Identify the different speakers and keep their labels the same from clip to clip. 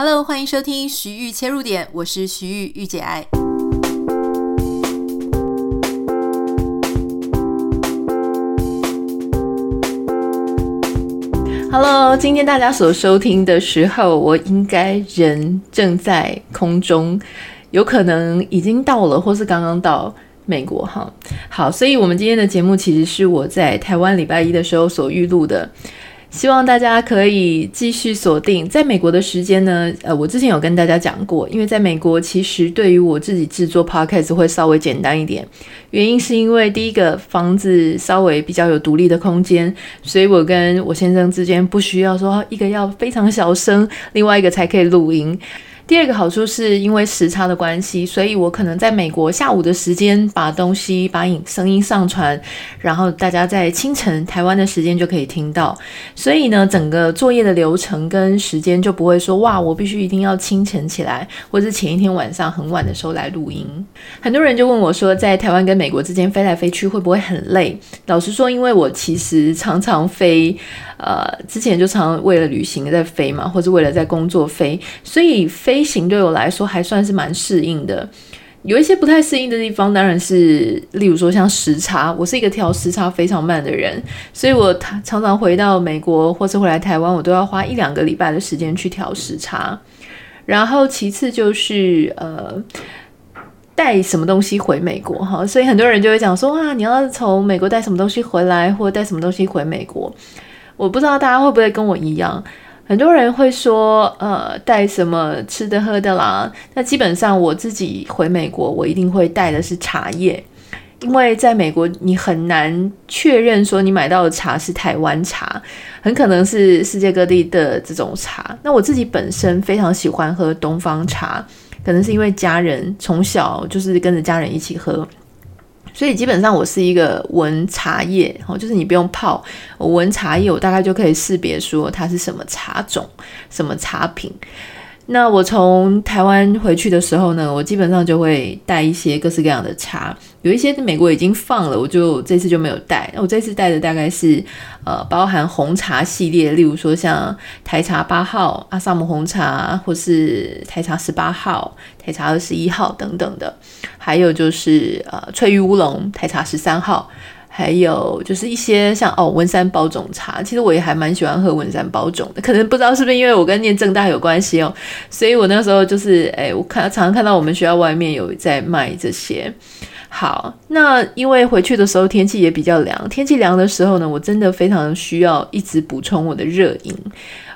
Speaker 1: Hello，欢迎收听徐玉切入点，我是徐玉御姐爱。Hello，今天大家所收听的时候，我应该人正在空中，有可能已经到了，或是刚刚到美国哈。好，所以我们今天的节目其实是我在台湾礼拜一的时候所预录的。希望大家可以继续锁定。在美国的时间呢，呃，我之前有跟大家讲过，因为在美国其实对于我自己制作 podcast 会稍微简单一点，原因是因为第一个房子稍微比较有独立的空间，所以我跟我先生之间不需要说一个要非常小声，另外一个才可以录音。第二个好处是因为时差的关系，所以我可能在美国下午的时间把东西、把影声音上传，然后大家在清晨台湾的时间就可以听到。所以呢，整个作业的流程跟时间就不会说哇，我必须一定要清晨起来，或者前一天晚上很晚的时候来录音。很多人就问我说，在台湾跟美国之间飞来飞去会不会很累？老实说，因为我其实常常飞，呃，之前就常常为了旅行在飞嘛，或者为了在工作飞，所以飞。飞行对我来说还算是蛮适应的，有一些不太适应的地方，当然是例如说像时差，我是一个调时差非常慢的人，所以我常常回到美国或是回来台湾，我都要花一两个礼拜的时间去调时差。然后其次就是呃带什么东西回美国哈，所以很多人就会讲说啊，你要从美国带什么东西回来，或带什么东西回美国，我不知道大家会不会跟我一样。很多人会说，呃，带什么吃的喝的啦。那基本上我自己回美国，我一定会带的是茶叶，因为在美国你很难确认说你买到的茶是台湾茶，很可能是世界各地的这种茶。那我自己本身非常喜欢喝东方茶，可能是因为家人从小就是跟着家人一起喝。所以基本上我是一个闻茶叶，哦，就是你不用泡，我闻茶叶，我大概就可以识别说它是什么茶种、什么茶品。那我从台湾回去的时候呢，我基本上就会带一些各式各样的茶，有一些美国已经放了，我就这次就没有带。那我这次带的大概是呃，包含红茶系列，例如说像台茶八号、阿萨姆红茶，或是台茶十八号、台茶二十一号等等的，还有就是呃，翠玉乌龙、台茶十三号。还有就是一些像哦，文山包种茶，其实我也还蛮喜欢喝文山包种的，可能不知道是不是因为我跟念正大有关系哦，所以我那时候就是哎，我看常常看到我们学校外面有在卖这些。好，那因为回去的时候天气也比较凉，天气凉的时候呢，我真的非常需要一直补充我的热饮。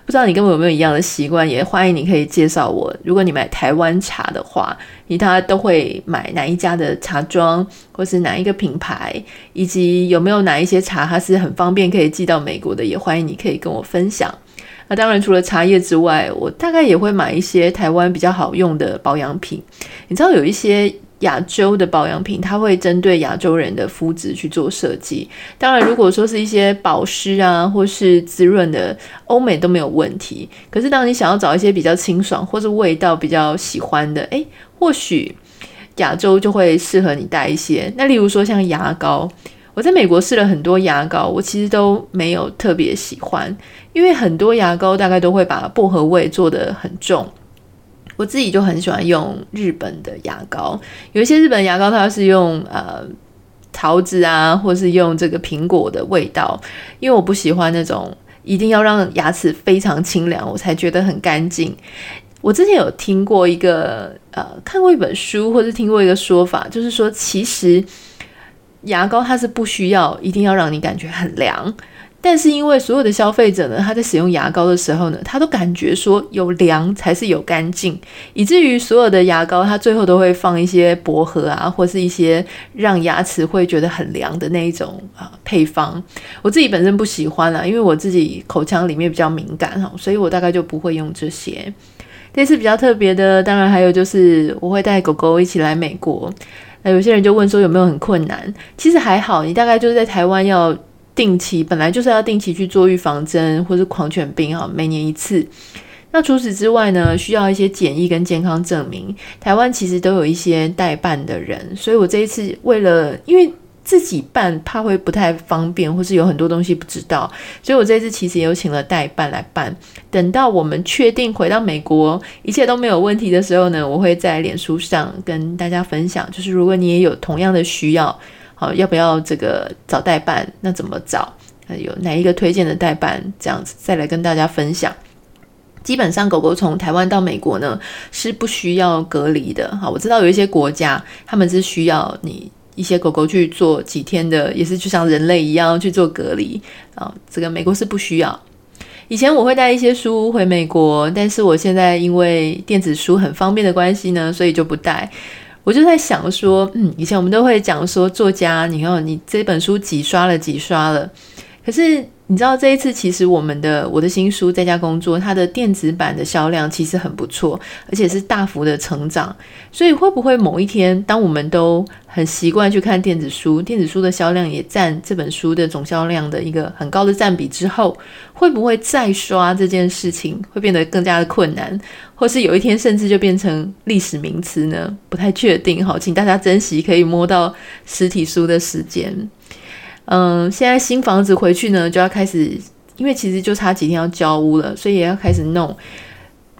Speaker 1: 不知道你跟我有没有一样的习惯？也欢迎你可以介绍我。如果你买台湾茶的话，你大家都会买哪一家的茶庄，或是哪一个品牌，以及有没有哪一些茶它是很方便可以寄到美国的，也欢迎你可以跟我分享。那当然，除了茶叶之外，我大概也会买一些台湾比较好用的保养品。你知道有一些。亚洲的保养品，它会针对亚洲人的肤质去做设计。当然，如果说是一些保湿啊，或是滋润的，欧美都没有问题。可是，当你想要找一些比较清爽，或是味道比较喜欢的，诶，或许亚洲就会适合你带一些。那例如说像牙膏，我在美国试了很多牙膏，我其实都没有特别喜欢，因为很多牙膏大概都会把薄荷味做得很重。我自己就很喜欢用日本的牙膏，有一些日本牙膏它是用呃桃子啊，或是用这个苹果的味道，因为我不喜欢那种一定要让牙齿非常清凉我才觉得很干净。我之前有听过一个呃看过一本书，或是听过一个说法，就是说其实牙膏它是不需要一定要让你感觉很凉。但是因为所有的消费者呢，他在使用牙膏的时候呢，他都感觉说有凉才是有干净，以至于所有的牙膏它最后都会放一些薄荷啊，或是一些让牙齿会觉得很凉的那一种啊、配方。我自己本身不喜欢啦，因为我自己口腔里面比较敏感哈，所以我大概就不会用这些。这次比较特别的，当然还有就是我会带狗狗一起来美国。那有些人就问说有没有很困难？其实还好，你大概就是在台湾要。定期本来就是要定期去做预防针或是狂犬病哈，每年一次。那除此之外呢，需要一些检疫跟健康证明。台湾其实都有一些代办的人，所以我这一次为了，因为自己办怕会不太方便，或是有很多东西不知道，所以我这次其实也有请了代办来办。等到我们确定回到美国，一切都没有问题的时候呢，我会在脸书上跟大家分享，就是如果你也有同样的需要，好，要不要这个找代办？那怎么找？有哪一个推荐的代办？这样子再来跟大家分享。基本上，狗狗从台湾到美国呢是不需要隔离的。好，我知道有一些国家他们是需要你一些狗狗去做几天的，也是就像人类一样去做隔离啊。这个美国是不需要。以前我会带一些书回美国，但是我现在因为电子书很方便的关系呢，所以就不带。我就在想说，嗯，以前我们都会讲说，作家，你看你这本书几刷了几刷了，可是。你知道这一次，其实我们的我的新书在家工作，它的电子版的销量其实很不错，而且是大幅的成长。所以会不会某一天，当我们都很习惯去看电子书，电子书的销量也占这本书的总销量的一个很高的占比之后，会不会再刷这件事情会变得更加的困难，或是有一天甚至就变成历史名词呢？不太确定。好，请大家珍惜可以摸到实体书的时间。嗯，现在新房子回去呢，就要开始，因为其实就差几天要交屋了，所以也要开始弄。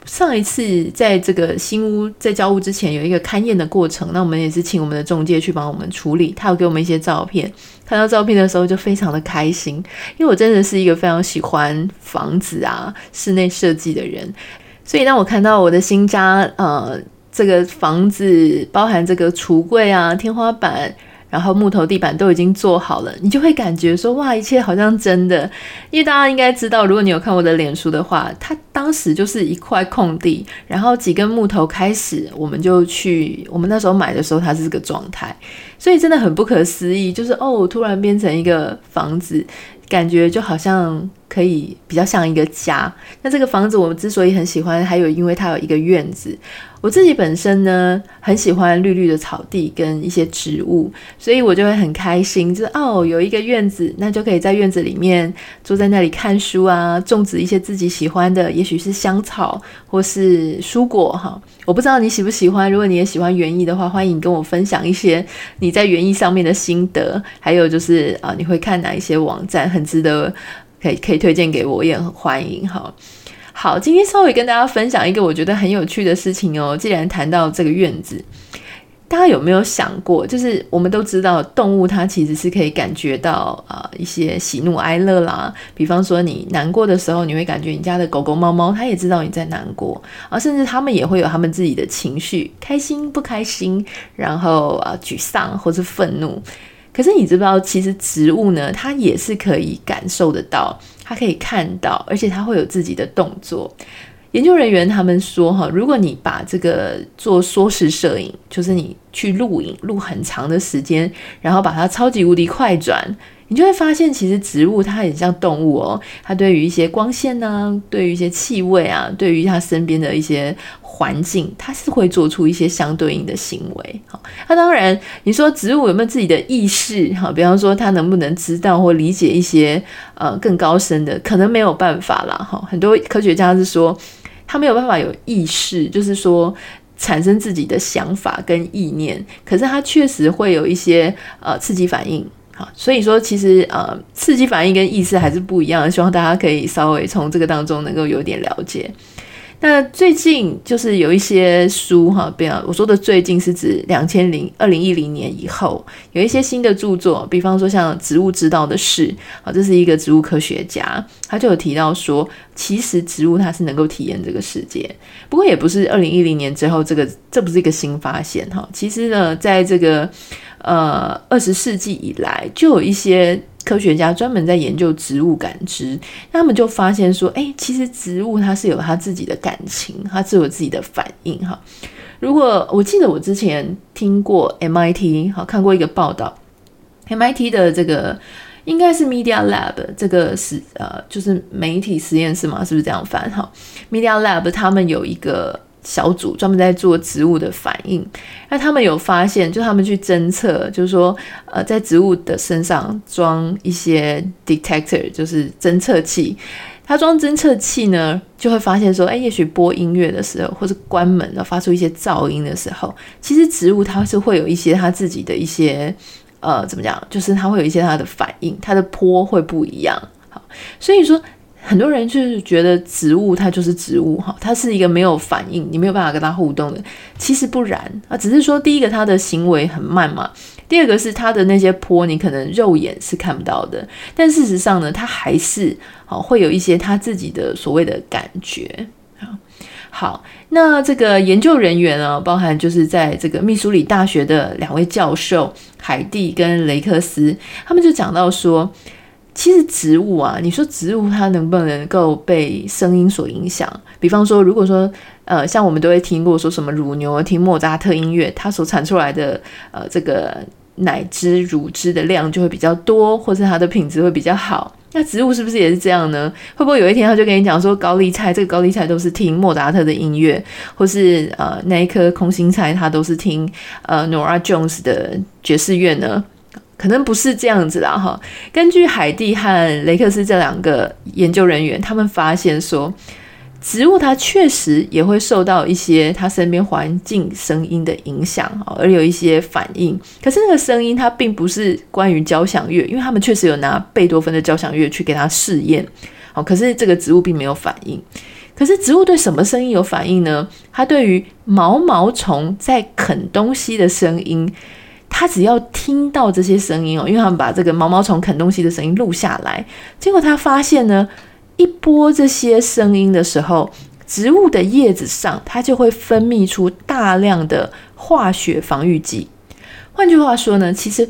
Speaker 1: 上一次在这个新屋在交屋之前有一个勘验的过程，那我们也是请我们的中介去帮我们处理。他有给我们一些照片，看到照片的时候就非常的开心，因为我真的是一个非常喜欢房子啊、室内设计的人，所以当我看到我的新家，呃，这个房子包含这个橱柜啊、天花板。然后木头地板都已经做好了，你就会感觉说哇，一切好像真的。因为大家应该知道，如果你有看我的脸书的话，它当时就是一块空地，然后几根木头开始，我们就去。我们那时候买的时候，它是这个状态，所以真的很不可思议，就是哦，突然变成一个房子。感觉就好像可以比较像一个家。那这个房子我们之所以很喜欢，还有因为它有一个院子。我自己本身呢很喜欢绿绿的草地跟一些植物，所以我就会很开心，就是哦有一个院子，那就可以在院子里面坐在那里看书啊，种植一些自己喜欢的，也许是香草或是蔬果哈。我不知道你喜不喜欢，如果你也喜欢园艺的话，欢迎跟我分享一些你在园艺上面的心得，还有就是啊你会看哪一些网站很。值得可以可以推荐给我，也很欢迎哈。好，今天稍微跟大家分享一个我觉得很有趣的事情哦。既然谈到这个院子，大家有没有想过，就是我们都知道动物它其实是可以感觉到啊、一些喜怒哀乐啦。比方说你难过的时候，你会感觉你家的狗狗猫猫它也知道你在难过啊，甚至它们也会有它们自己的情绪，开心不开心，然后啊沮丧或是愤怒。可是你知不知道，其实植物呢，它也是可以感受得到，它可以看到，而且它会有自己的动作。研究人员他们说，哈，如果你把这个做缩时摄影，就是你去录影录很长的时间，然后把它超级无敌快转，你就会发现，其实植物它很像动物哦，它对于一些光线呢、对于一些气味啊，对于它身边的一些。环境，它是会做出一些相对应的行为。好，那当然，你说植物有没有自己的意识？哈，比方说它能不能知道或理解一些呃更高深的，可能没有办法啦。哈，很多科学家是说，它没有办法有意识，就是说产生自己的想法跟意念。可是它确实会有一些呃刺激反应。好，所以说其实呃刺激反应跟意识还是不一样的。希望大家可以稍微从这个当中能够有点了解。那最近就是有一些书哈，比方我说的最近是指两千零二零一零年以后有一些新的著作，比方说像《植物知道的事》啊，这是一个植物科学家，他就有提到说，其实植物它是能够体验这个世界。不过也不是二零一零年之后这个，这不是一个新发现哈。其实呢，在这个呃二十世纪以来，就有一些。科学家专门在研究植物感知，他们就发现说，哎，其实植物它是有它自己的感情，它是有自己的反应哈。如果我记得我之前听过 MIT 好看过一个报道，MIT 的这个应该是 Media Lab 这个是呃就是媒体实验室嘛，是不是这样翻哈？Media Lab 他们有一个。小组专门在做植物的反应，那他们有发现，就他们去侦测，就是说，呃，在植物的身上装一些 detector，就是侦测器。它装侦测器呢，就会发现说，哎，也许播音乐的时候，或是关门了，发出一些噪音的时候，其实植物它是会有一些它自己的一些呃，怎么讲？就是它会有一些它的反应，它的波会不一样。好，所以说很多人就是觉得植物它就是植物哈，它是一个没有反应，你没有办法跟它互动的。其实不然啊，只是说第一个它的行为很慢嘛，第二个是它的那些坡你可能肉眼是看不到的，但事实上呢，它还是好会有一些它自己的所谓的感觉。好，那这个研究人员呢，包含就是在这个密苏里大学的两位教授海蒂跟雷克斯，他们就讲到说，其实植物啊，你说植物它能不能够被声音所影响？比方说，如果说呃，像我们都会听过说什么乳牛听莫扎特音乐，它所产出来的呃这个奶汁乳汁的量就会比较多，或是它的品质会比较好。那植物是不是也是这样呢？会不会有一天他就跟你讲说，高丽菜这个高丽菜都是听莫扎特的音乐，或是呃那一颗空心菜它都是听呃 Nora Jones 的爵士乐呢？可能不是这样子啦哈。根据海蒂和雷克斯这两个研究人员，他们发现说。植物它确实也会受到一些它身边环境声音的影响，而有一些反应。可是那个声音它并不是关于交响乐，因为他们确实有拿贝多芬的交响乐去给它试验。好，可是这个植物并没有反应。可是植物对什么声音有反应呢？它对于毛毛虫在啃东西的声音，他只要听到这些声音哦，因为他们把这个毛毛虫啃东西的声音录下来，结果他发现呢。一播这些声音的时候，植物的叶子上它就会分泌出大量的化学防御剂。换句话说呢，其实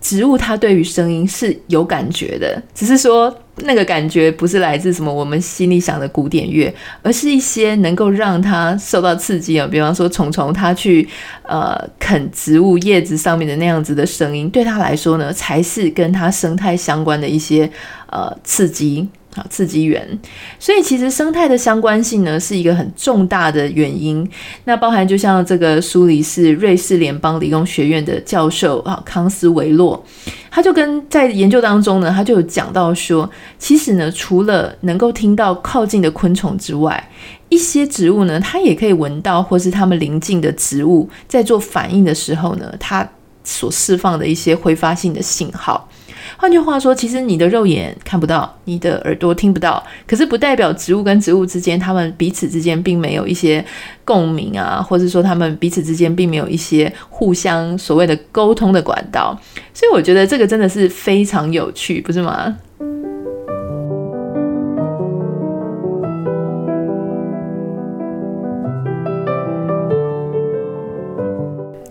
Speaker 1: 植物它对于声音是有感觉的，只是说那个感觉不是来自什么我们心里想的古典乐，而是一些能够让他受到刺激啊，比方说虫虫它去呃啃植物叶子上面的那样子的声音，对他来说呢，才是跟他生态相关的一些呃刺激。刺激源，所以其实生态的相关性呢，是一个很重大的原因。那包含就像这个苏黎世瑞士联邦理工学院的教授啊康斯维洛，他就跟在研究当中呢，他就有讲到说，其实呢，除了能够听到靠近的昆虫之外，一些植物呢，它也可以闻到，或是它们邻近的植物在做反应的时候呢，它所释放的一些挥发性的信号。换句话说，其实你的肉眼看不到，你的耳朵听不到，可是不代表植物跟植物之间，它们彼此之间并没有一些共鸣啊，或者说他们彼此之间并没有一些互相所谓的沟通的管道。所以我觉得这个真的是非常有趣，不是吗？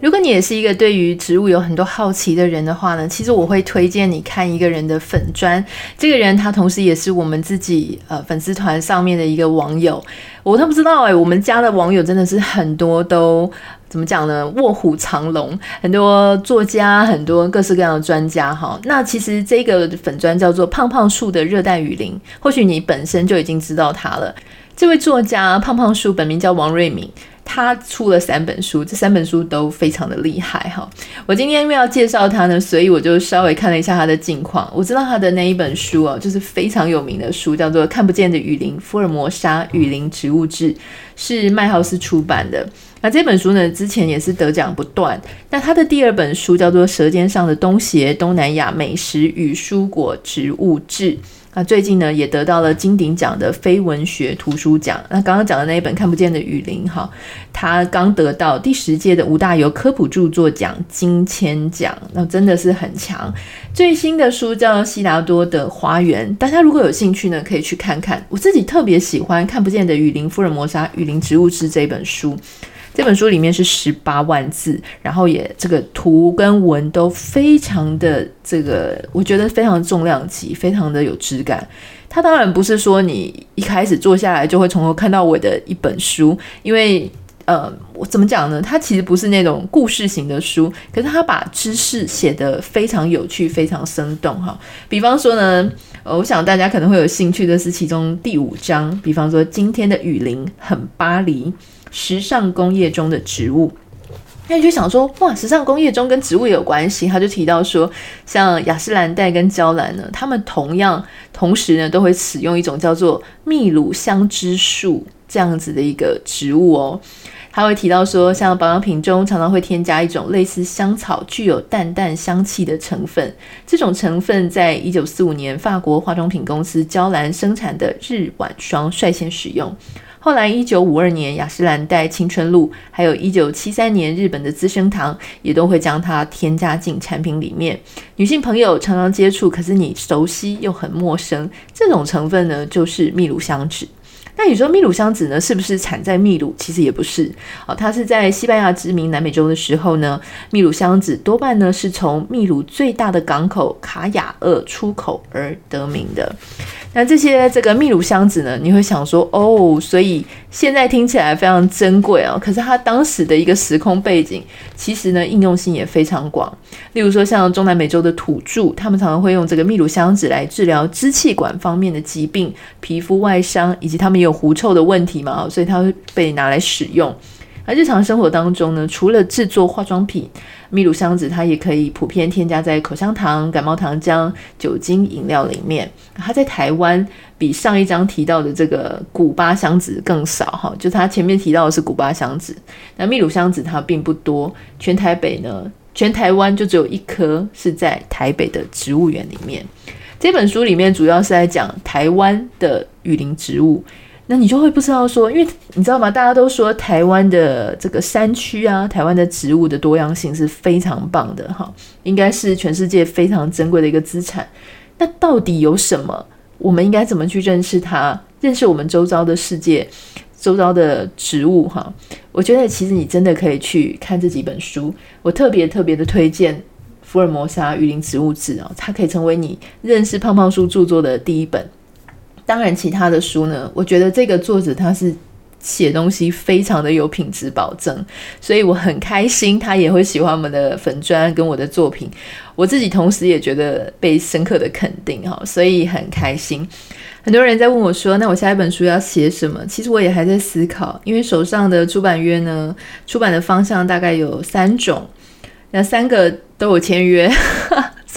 Speaker 1: 如果你也是一个对于植物有很多好奇的人的话呢，其实我会推荐你看一个人的粉专。这个人他同时也是我们自己呃粉丝团上面的一个网友。我都不知道哎、欸，我们家的网友真的是很多都怎么讲呢？卧虎藏龙，很多作家，很多各式各样的专家哈。那其实这个粉专叫做胖胖树的热带雨林，或许你本身就已经知道他了。这位作家胖胖树本名叫王瑞敏。他出了三本书，这三本书都非常的厉害哈。我今天因为要介绍他呢，所以我就稍微看了一下他的近况。我知道他的那一本书哦，就是非常有名的书，叫做《看不见的雨林：福尔摩沙雨林植物志》，是麦浩斯出版的。那这本书呢，之前也是得奖不断。那他的第二本书叫做《舌尖上的东协：东南亚美食与蔬果植物志》。那最近呢，也得到了金鼎奖的非文学图书奖。那刚刚讲的那一本《看不见的雨林》哈，他刚得到第十届的吴大猷科普著作奖金签奖，那真的是很强。最新的书叫《悉达多的花园》，大家如果有兴趣呢，可以去看看。我自己特别喜欢《看不见的雨林：福尔摩沙雨林植物志》这本书。这本书里面是十八万字，然后也这个图跟文都非常的这个，我觉得非常重量级，非常的有质感。它当然不是说你一开始坐下来就会从头看到尾的一本书，因为呃，我怎么讲呢？它其实不是那种故事型的书，可是它把知识写得非常有趣，非常生动哈。比方说呢，呃我想大家可能会有兴趣的是其中第五章，比方说今天的雨林很巴黎。时尚工业中的植物，那你就想说，哇，时尚工业中跟植物有关系？他就提到说，像雅诗兰黛跟娇兰呢，他们同样同时呢都会使用一种叫做秘鲁香脂树这样子的一个植物哦。他会提到说，像保养品中常常会添加一种类似香草、具有淡淡香气的成分。这种成分在一九四五年法国化妆品公司娇兰生产的日晚霜率先使用。后来，一九五二年雅诗兰黛青春露，还有一九七三年日本的资生堂，也都会将它添加进产品里面。女性朋友常常接触，可是你熟悉又很陌生，这种成分呢，就是秘鲁香脂。那你说秘鲁香子呢，是不是产在秘鲁？其实也不是哦，它是在西班牙殖民南美洲的时候呢，秘鲁香子多半呢是从秘鲁最大的港口卡雅厄出口而得名的。那这些这个秘鲁箱子呢，你会想说哦，所以现在听起来非常珍贵啊，可是它当时的一个时空背景，其实呢应用性也非常广。例如说像中南美洲的土著，他们常常会用这个秘鲁箱子来治疗支气管方面的疾病、皮肤外伤，以及他们有。有狐臭的问题嘛，所以它会被拿来使用。而日常生活当中呢，除了制作化妆品，秘鲁香脂它也可以普遍添加在口香糖、感冒糖浆、酒精饮料里面。它在台湾比上一章提到的这个古巴香脂更少哈，就它前面提到的是古巴香脂，那秘鲁香脂它并不多。全台北呢，全台湾就只有一颗是在台北的植物园里面。这本书里面主要是在讲台湾的雨林植物。那你就会不知道说，因为你知道吗？大家都说台湾的这个山区啊，台湾的植物的多样性是非常棒的哈，应该是全世界非常珍贵的一个资产。那到底有什么？我们应该怎么去认识它？认识我们周遭的世界、周遭的植物哈？我觉得其实你真的可以去看这几本书。我特别特别的推荐《福尔摩沙雨林植物志》啊，它可以成为你认识胖胖叔著作的第一本。当然，其他的书呢，我觉得这个作者他是写东西非常的有品质保证，所以我很开心他也会喜欢我们的粉砖跟我的作品。我自己同时也觉得被深刻的肯定哈，所以很开心。很多人在问我说：“那我下一本书要写什么？”其实我也还在思考，因为手上的出版约呢，出版的方向大概有三种，那三个都有签约。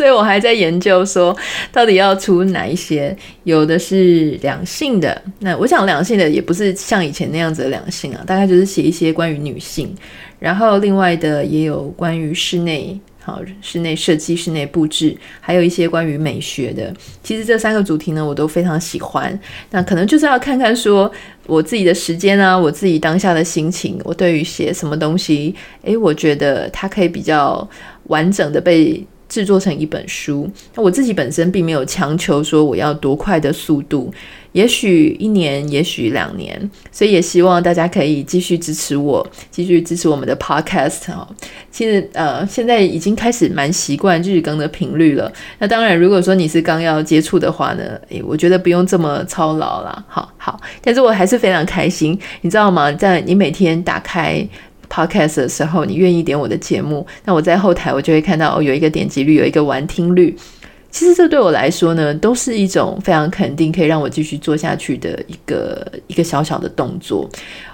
Speaker 1: 所以我还在研究说，到底要出哪一些？有的是两性的，那我想两性的也不是像以前那样子的两性啊，大概就是写一些关于女性。然后另外的也有关于室内，好，室内设计、室内布置，还有一些关于美学的。其实这三个主题呢，我都非常喜欢。那可能就是要看看说我自己的时间啊，我自己当下的心情，我对于写什么东西，诶，我觉得它可以比较完整的被。制作成一本书，那我自己本身并没有强求说我要多快的速度，也许一年，也许两年，所以也希望大家可以继续支持我，继续支持我们的 podcast 哈。其实呃，现在已经开始蛮习惯日更的频率了。那当然，如果说你是刚要接触的话呢，诶，我觉得不用这么操劳啦。好好，但是我还是非常开心，你知道吗？在你每天打开。Podcast 的时候，你愿意点我的节目，那我在后台我就会看到哦，有一个点击率，有一个完听率。其实这对我来说呢，都是一种非常肯定，可以让我继续做下去的一个一个小小的动作。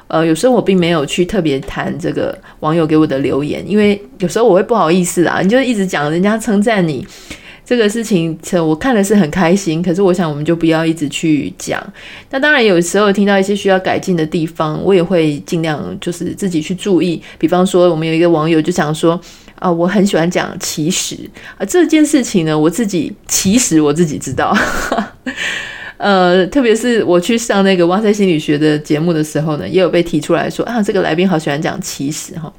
Speaker 1: 呃，有时候我并没有去特别谈这个网友给我的留言，因为有时候我会不好意思啊，你就一直讲人家称赞你。这个事情，我看的是很开心。可是，我想我们就不要一直去讲。那当然，有时候听到一些需要改进的地方，我也会尽量就是自己去注意。比方说，我们有一个网友就想说：“啊、我很喜欢讲其实啊，这件事情呢，我自己其实我自己知道。”呃，特别是我去上那个哇塞心理学的节目的时候呢，也有被提出来说：“啊，这个来宾好喜欢讲其实哈。”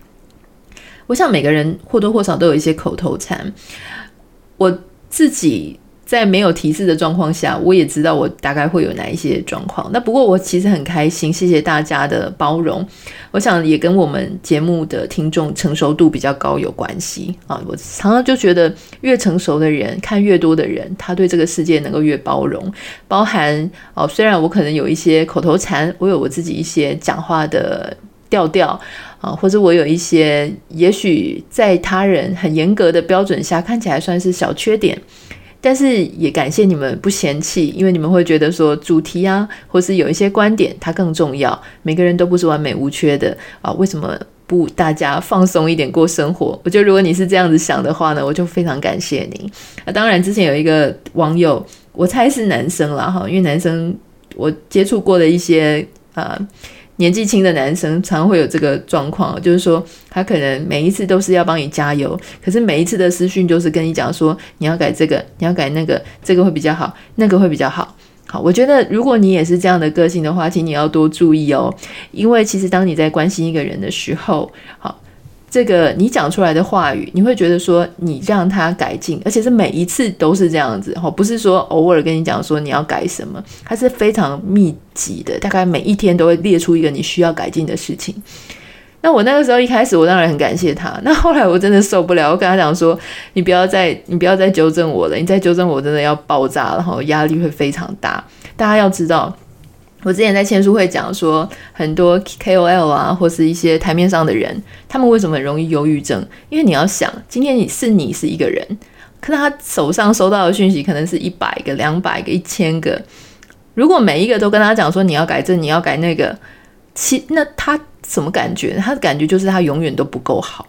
Speaker 1: 我想每个人或多或少都有一些口头禅，我。自己在没有提示的状况下，我也知道我大概会有哪一些状况。那不过我其实很开心，谢谢大家的包容。我想也跟我们节目的听众成熟度比较高有关系啊。我常常就觉得，越成熟的人看越多的人，他对这个世界能够越包容。包含哦，虽然我可能有一些口头禅，我有我自己一些讲话的调调或者我有一些也许在他人很严格的标准下看起来算是小缺点。但是也感谢你们不嫌弃，因为你们会觉得说主题啊，或是有一些观点它更重要。每个人都不是完美无缺的啊，为什么不大家放松一点过生活？我觉得如果你是这样子想的话呢，我就非常感谢你。啊，当然之前有一个网友，我猜是男生啦哈，因为男生我接触过的一些呃年纪轻的男生常会有这个状况，就是说他可能每一次都是要帮你加油，可是每一次的私讯就是跟你讲说你要改这个，你要改那个，这个会比较好，那个会比较好。好，我觉得如果你也是这样的个性的话，请你要多注意哦，因为其实当你在关心一个人的时候，好。这个你讲出来的话语，你会觉得说你让他改进，而且是每一次都是这样子哈，不是说偶尔跟你讲说你要改什么，它是非常密集的，大概每一天都会列出一个你需要改进的事情。那我那个时候一开始我当然很感谢他，那后来我真的受不了，我跟他讲说你不要再你不要再纠正我了，你再纠正我真的要爆炸了哈，压力会非常大。大家要知道。我之前在签书会讲说，很多 KOL 啊，或是一些台面上的人，他们为什么很容易忧郁症？因为你要想，今天你是你是一个人，可是他手上收到的讯息可能是一百个、两百个、一千个。如果每一个都跟他讲说你要改这，你要改那个，其那他什么感觉？他的感觉就是他永远都不够好，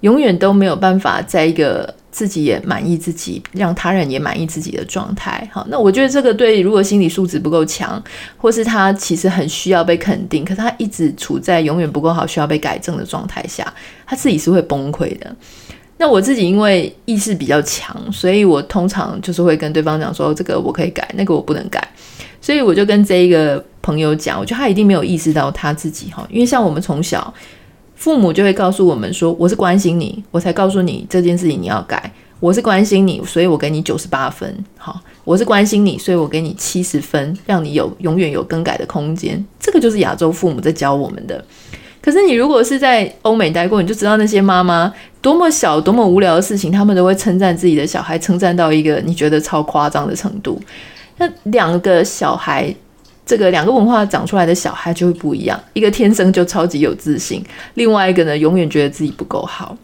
Speaker 1: 永远都没有办法在一个。自己也满意自己，让他人也满意自己的状态。好，那我觉得这个对，如果心理素质不够强，或是他其实很需要被肯定，可他一直处在永远不够好、需要被改正的状态下，他自己是会崩溃的。那我自己因为意识比较强，所以我通常就是会跟对方讲说，这个我可以改，那个我不能改。所以我就跟这一个朋友讲，我觉得他一定没有意识到他自己哈，因为像我们从小。父母就会告诉我们说：“我是关心你，我才告诉你这件事情你要改。我是关心你，所以我给你九十八分。好，我是关心你，所以我给你七十分，让你有永远有更改的空间。这个就是亚洲父母在教我们的。可是你如果是在欧美待过，你就知道那些妈妈多么小、多么无聊的事情，他们都会称赞自己的小孩，称赞到一个你觉得超夸张的程度。那两个小孩。”这个两个文化长出来的小孩就会不一样，一个天生就超级有自信，另外一个呢，永远觉得自己不够好。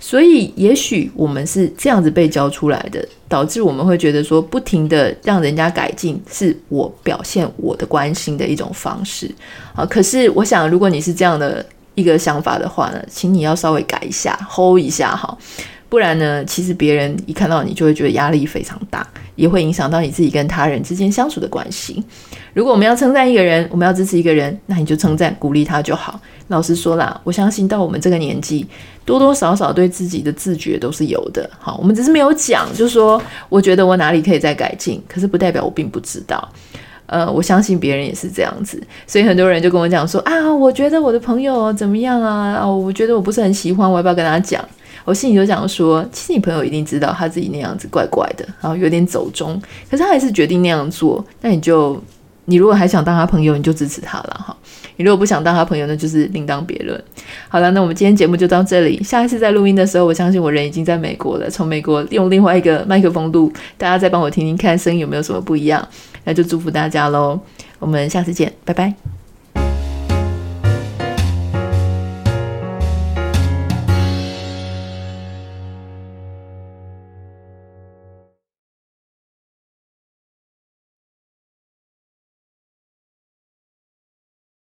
Speaker 1: 所以也许我们是这样子被教出来的，导致我们会觉得说，不停的让人家改进是我表现我的关心的一种方式啊。可是我想，如果你是这样的一个想法的话呢，请你要稍微改一下，hold 一下哈。不然呢，其实别人一看到你就会觉得压力非常大，也会影响到你自己跟他人之间相处的关系。如果我们要称赞一个人，我们要支持一个人，那你就称赞、鼓励他就好。老实说啦，我相信到我们这个年纪，多多少少对自己的自觉都是有的。好，我们只是没有讲，就说我觉得我哪里可以再改进，可是不代表我并不知道。呃，我相信别人也是这样子，所以很多人就跟我讲说啊，我觉得我的朋友怎么样啊？哦，我觉得我不是很喜欢，我要不要跟他讲？我心里就想说，其实你朋友一定知道他自己那样子怪怪的，然后有点走中，可是他还是决定那样做。那你就，你如果还想当他朋友，你就支持他了哈。你如果不想当他朋友，那就是另当别论。好了，那我们今天节目就到这里。下一次在录音的时候，我相信我人已经在美国了，从美国用另外一个麦克风录，大家再帮我听听看声音有没有什么不一样。那就祝福大家喽，我们下次见，拜拜。